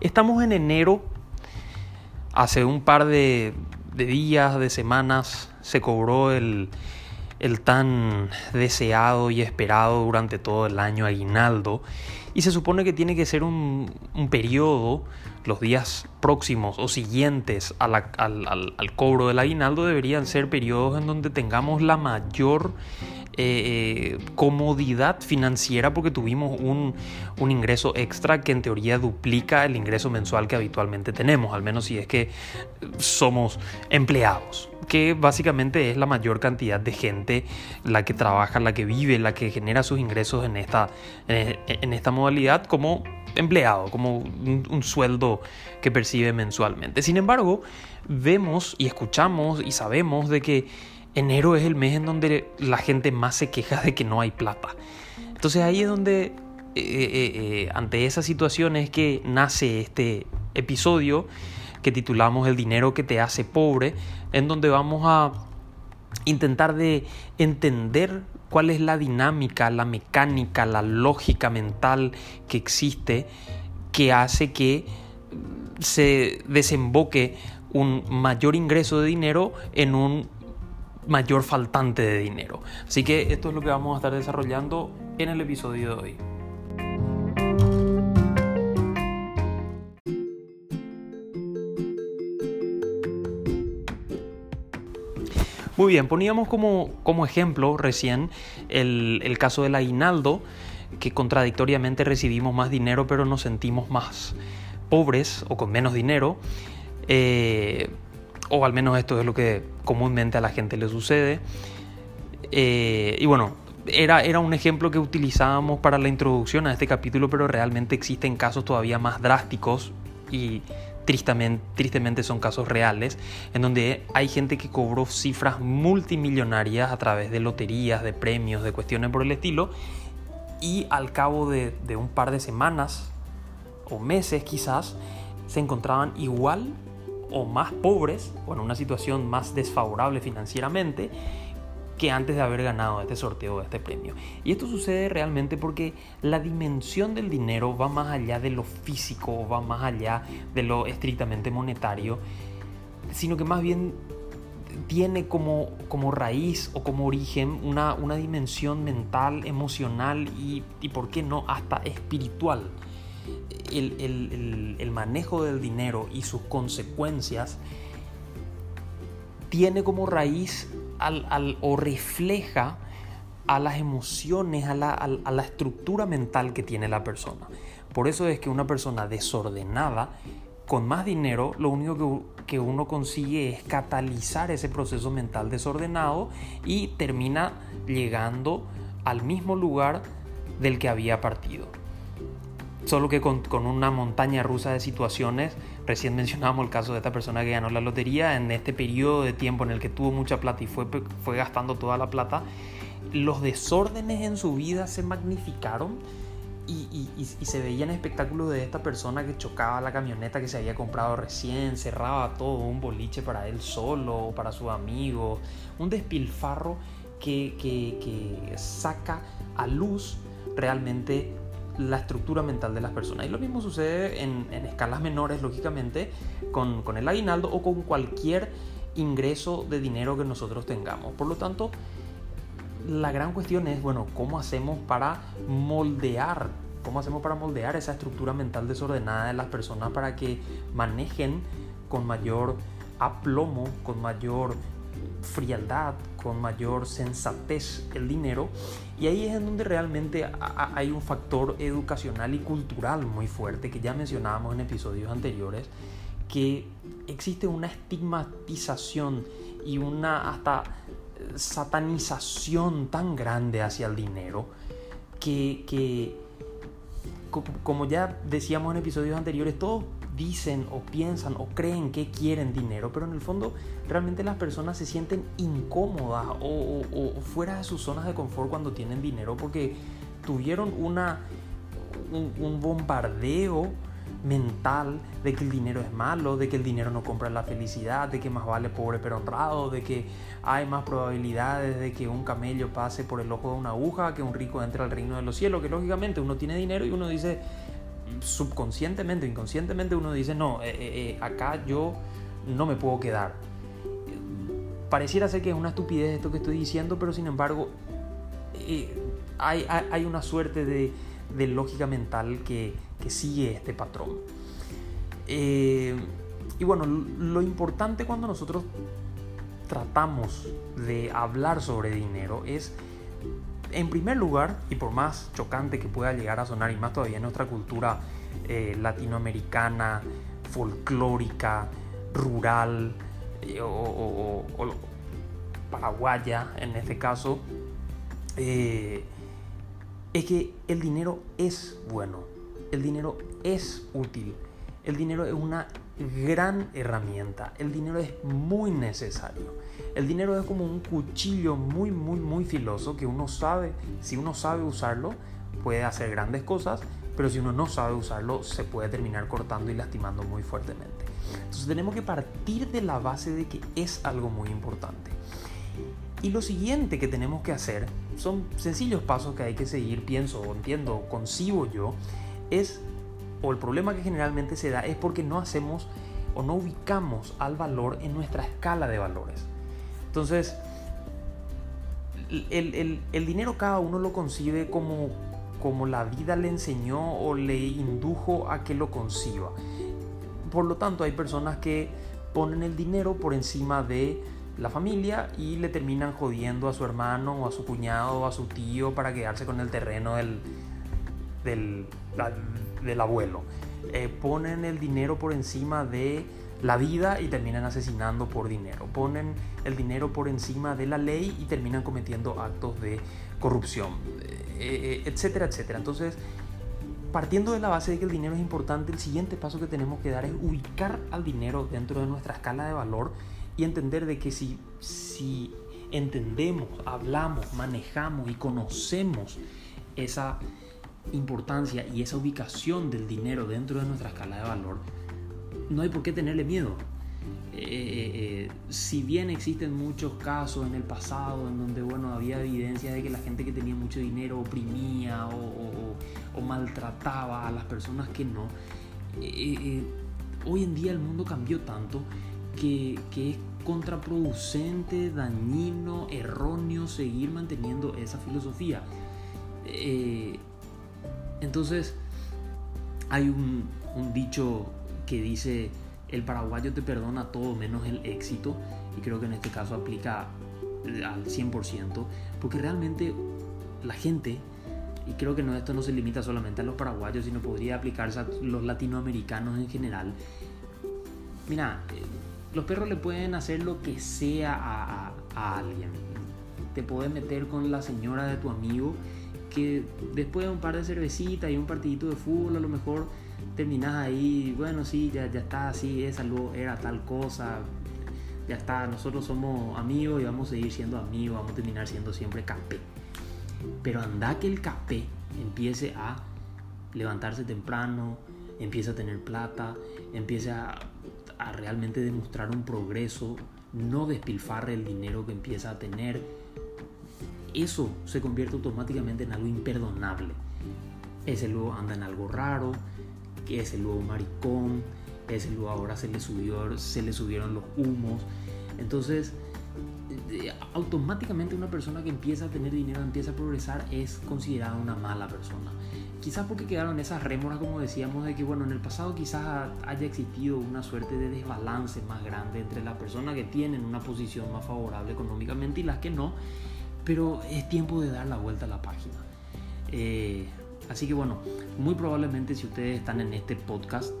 Estamos en enero, hace un par de, días, de semanas, se cobró el, tan deseado y esperado durante todo el año aguinaldo. Y se supone que tiene que ser un, periodo, los días próximos o siguientes al, al, cobro del aguinaldo deberían ser periodos en donde tengamos la mayor eh, comodidad financiera porque tuvimos un, ingreso extra que en teoría duplica el ingreso mensual que habitualmente tenemos, al menos si es que somos empleados, que básicamente es la mayor cantidad de gente la que trabaja, la que vive, la que genera sus ingresos en esta, en esta modalidad como empleado, como un, sueldo que percibe mensualmente. Sin embargo, vemos y escuchamos y sabemos de que enero es el mes en donde la gente más se queja de que no hay plata. Entonces ahí es donde, eh, eh, eh, ante esa situación es que nace este episodio que titulamos El dinero que te hace pobre, en donde vamos a intentar de entender cuál es la dinámica, la mecánica, la lógica mental que existe que hace que se desemboque un mayor ingreso de dinero en un mayor faltante de dinero. Así que esto es lo que vamos a estar desarrollando en el episodio de hoy. Muy bien, poníamos como, como ejemplo recién el, el, caso del aguinaldo, que contradictoriamente recibimos más dinero pero nos sentimos más pobres o con menos dinero. Eh, o al menos esto es lo que comúnmente a la gente le sucede. Eh, y bueno, era, era un ejemplo que utilizábamos para la introducción a este capítulo, pero realmente existen casos todavía más drásticos y tristemente, tristemente son casos reales, en donde hay gente que cobró cifras multimillonarias a través de loterías, de premios, de cuestiones por el estilo, y al cabo de, de un par de semanas o meses quizás, se encontraban igual o más pobres o en una situación más desfavorable financieramente que antes de haber ganado este sorteo, este premio. Y esto sucede realmente porque la dimensión del dinero va más allá de lo físico, va más allá de lo estrictamente monetario, sino que más bien tiene como, como raíz o como origen una, una dimensión mental, emocional y, y, ¿por qué no?, hasta espiritual el, manejo del dinero y sus consecuencias tiene como raíz al, o refleja a las emociones, a la, estructura mental que tiene la persona. Por eso es que una persona desordenada, con más dinero, lo único que uno consigue es catalizar ese proceso mental desordenado y termina llegando al mismo lugar del que había partido solo que con, una montaña rusa de situaciones. Recién mencionábamos el caso de esta persona que ganó la lotería en este periodo de tiempo en el que tuvo mucha plata y fue, fue gastando toda la plata. Los desórdenes en su vida se magnificaron y, se veían espectáculos de esta persona que chocaba la camioneta que se había comprado recién, cerraba todo, un boliche para él solo, para su amigo, un despilfarro que, que saca a luz realmente la estructura mental de las personas. Y lo mismo sucede en, escalas menores, lógicamente, con, con, el aguinaldo o con cualquier ingreso de dinero que nosotros tengamos. Por lo tanto, la gran cuestión es, bueno, ¿cómo hacemos para moldear? ¿Cómo hacemos para moldear esa estructura mental desordenada de las personas para que manejen con mayor aplomo, con mayor frialdad, con mayor sensatez el dinero. Y ahí es en donde realmente hay un factor educacional y cultural muy fuerte que ya mencionábamos en episodios anteriores, que existe una estigmatización y una hasta satanización tan grande hacia el dinero que, que como ya decíamos en episodios anteriores, todos dicen o piensan o creen que quieren dinero, pero en el fondo realmente las personas se sienten incómodas o, fuera de sus zonas de confort cuando tienen dinero porque tuvieron una, un, bombardeo mental de que el dinero es malo, de que el dinero no compra la felicidad, de que más vale pobre pero honrado, de que hay más probabilidades de que un camello pase por el ojo de una aguja, que un rico entre al reino de los cielos, que lógicamente uno tiene dinero y uno dice, subconscientemente, inconscientemente uno dice, no, eh, eh, acá yo no me puedo quedar. Pareciera ser que es una estupidez esto que estoy diciendo, pero sin embargo hay, una suerte de, de lógica mental que, que, sigue este patrón. y bueno, lo importante cuando nosotros tratamos de hablar sobre dinero es en primer lugar, y por más chocante que pueda llegar a sonar, y más todavía en nuestra cultura eh, latinoamericana, folclórica, rural eh, o, paraguaya en este caso, eh, es que el dinero es bueno, el dinero es útil, el dinero es una gran herramienta, el dinero es muy necesario. El dinero es como un cuchillo muy, muy, muy filoso que uno sabe, si uno sabe usarlo, puede hacer grandes cosas, pero si uno no sabe usarlo, se puede terminar cortando y lastimando muy fuertemente. Entonces tenemos que partir de la base de que es algo muy importante. Y lo siguiente que tenemos que hacer, son sencillos pasos que hay que seguir, pienso entiendo, concibo yo, es, o el problema que generalmente se da es porque no hacemos o no ubicamos al valor en nuestra escala de valores. Entonces, el, dinero cada uno lo concibe como, como la vida le enseñó o le indujo a que lo conciba. Por lo tanto, hay personas que ponen el dinero por encima de la familia y le terminan jodiendo a su hermano o a su cuñado o a su tío para quedarse con el terreno del, del, abuelo. Eh, ponen el dinero por encima de la vida y terminan asesinando por dinero. Ponen el dinero por encima de la ley y terminan cometiendo actos de corrupción, eh, eh, etcétera, etcétera. Entonces, partiendo de la base de que el dinero es importante, el siguiente paso que tenemos que dar es ubicar al dinero dentro de nuestra escala de valor y entender de que si, si entendemos, hablamos, manejamos y conocemos esa importancia y esa ubicación del dinero dentro de nuestra escala de valor, no hay por qué tenerle miedo. Eh, eh, eh, si bien existen muchos casos en el pasado en donde bueno, había evidencia de que la gente que tenía mucho dinero oprimía o, maltrataba a las personas que no, hoy en día el mundo cambió tanto que, que es contraproducente, dañino, erróneo seguir manteniendo esa filosofía. entonces, hay un dicho que dice el paraguayo te perdona todo menos el éxito y creo que en este caso aplica al 100% porque realmente la gente y creo que no, esto no se limita solamente a los paraguayos sino podría aplicarse a los latinoamericanos en general. Mira eh, los perros le pueden hacer lo que sea a, a alguien. Te puedes meter con la señora de tu amigo que después de un par de cervecitas y un partidito de fútbol a lo mejor terminas ahí, bueno, sí, ya, ya está así, esa luego era tal cosa, ya está, nosotros somos amigos y vamos a seguir siendo amigos, vamos a terminar siendo siempre café. Pero anda que el café empiece a levantarse temprano, empiece a tener plata, empiece a, a realmente demostrar un progreso, no despilfarre el dinero que empieza a tener, eso se convierte automáticamente en algo imperdonable. Ese luego anda en algo raro, que es el nuevo maricón, es el nuevo ahora se le, subió, se le subieron los humos. Entonces, automáticamente una persona que empieza a tener dinero, empieza a progresar, es considerada una mala persona. Quizás porque quedaron esas rémoras, como decíamos, de que bueno, en el pasado quizás haya existido una suerte de desbalance más grande entre las personas que tienen una posición más favorable económicamente y las que no, pero es tiempo de dar la vuelta a la página. Eh, Así que bueno, muy probablemente si ustedes están en este podcast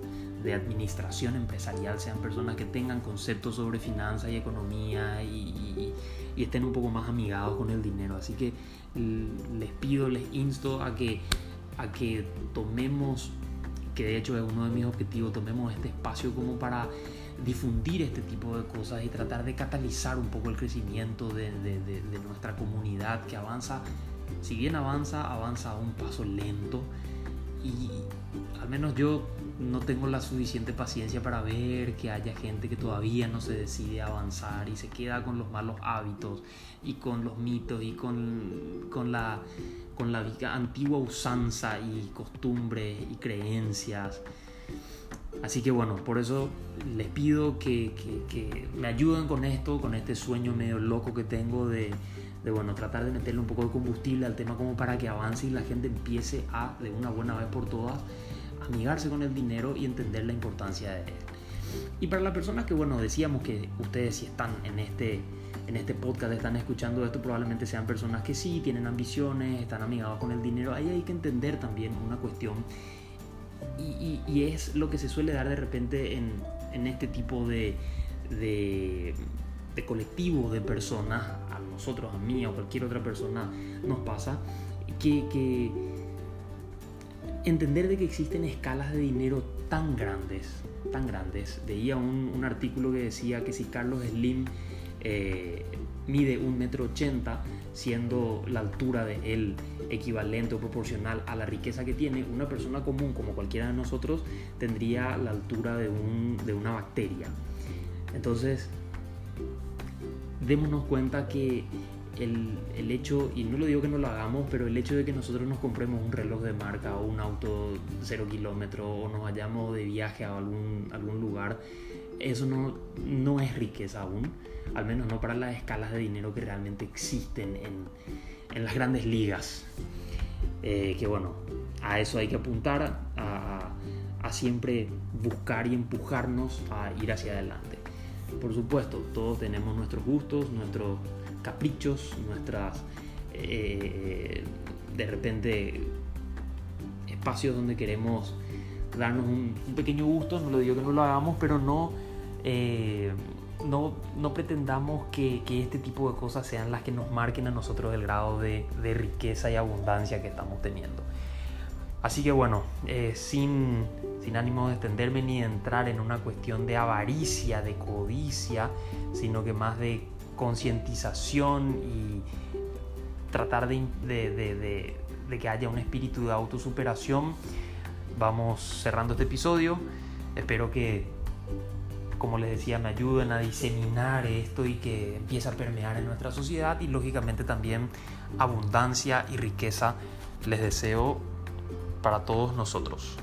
de administración empresarial, sean personas que tengan conceptos sobre finanzas y economía y, estén un poco más amigados con el dinero. Así que les pido, les insto a que, a que tomemos, que de hecho es uno de mis objetivos, tomemos este espacio como para difundir este tipo de cosas y tratar de catalizar un poco el crecimiento de, de nuestra comunidad que avanza si bien avanza, avanza a un paso lento y al menos yo no tengo la suficiente paciencia para ver que haya gente que todavía no se decide avanzar y se queda con los malos hábitos y con los mitos y con, con la con la antigua usanza y costumbres y creencias. Así que bueno, por eso les pido que, me ayuden con esto, con este sueño medio loco que tengo de, de, bueno, tratar de meterle un poco de combustible al tema como para que avance y la gente empiece a, de una buena vez por todas, amigarse con el dinero y entender la importancia de él. Y para las personas que, bueno, decíamos que ustedes si están en este, en este podcast, están escuchando esto, probablemente sean personas que sí, tienen ambiciones, están amigados con el dinero. Ahí hay que entender también una cuestión. Y, es lo que se suele dar de repente en, este tipo de, de, de colectivos de personas, a nosotros, a mí, o cualquier otra persona nos pasa, que, que entender de que existen escalas de dinero tan grandes, tan grandes. Veía un, un artículo que decía que si Carlos Slim eh, mide un metro ochenta, siendo la altura de él equivalente o proporcional a la riqueza que tiene, una persona común como cualquiera de nosotros tendría la altura de, un, de una bacteria. Entonces, démonos cuenta que el, hecho, y no lo digo que no lo hagamos, pero el hecho de que nosotros nos compremos un reloj de marca o un auto cero kilómetro o nos vayamos de viaje a algún, algún lugar, eso no, no es riqueza aún, al menos no para las escalas de dinero que realmente existen en, en las grandes ligas. Eh, que bueno, a eso hay que apuntar, a, a siempre buscar y empujarnos a ir hacia adelante. Por supuesto, todos tenemos nuestros gustos, nuestros caprichos, nuestras, eh, de repente, espacios donde queremos darnos un, pequeño gusto, no lo digo que no lo hagamos, pero no, eh, no, no, pretendamos que, que, este tipo de cosas sean las que nos marquen a nosotros el grado de, de riqueza y abundancia que estamos teniendo. Así que bueno, eh, sin, sin ánimo de extenderme ni de entrar en una cuestión de avaricia, de codicia, sino que más de concientización y tratar de, de, que haya un espíritu de autosuperación. Vamos cerrando este episodio. Espero que, como les decía, me ayuden a diseminar esto y que empiece a permear en nuestra sociedad y lógicamente también abundancia y riqueza les deseo para todos nosotros.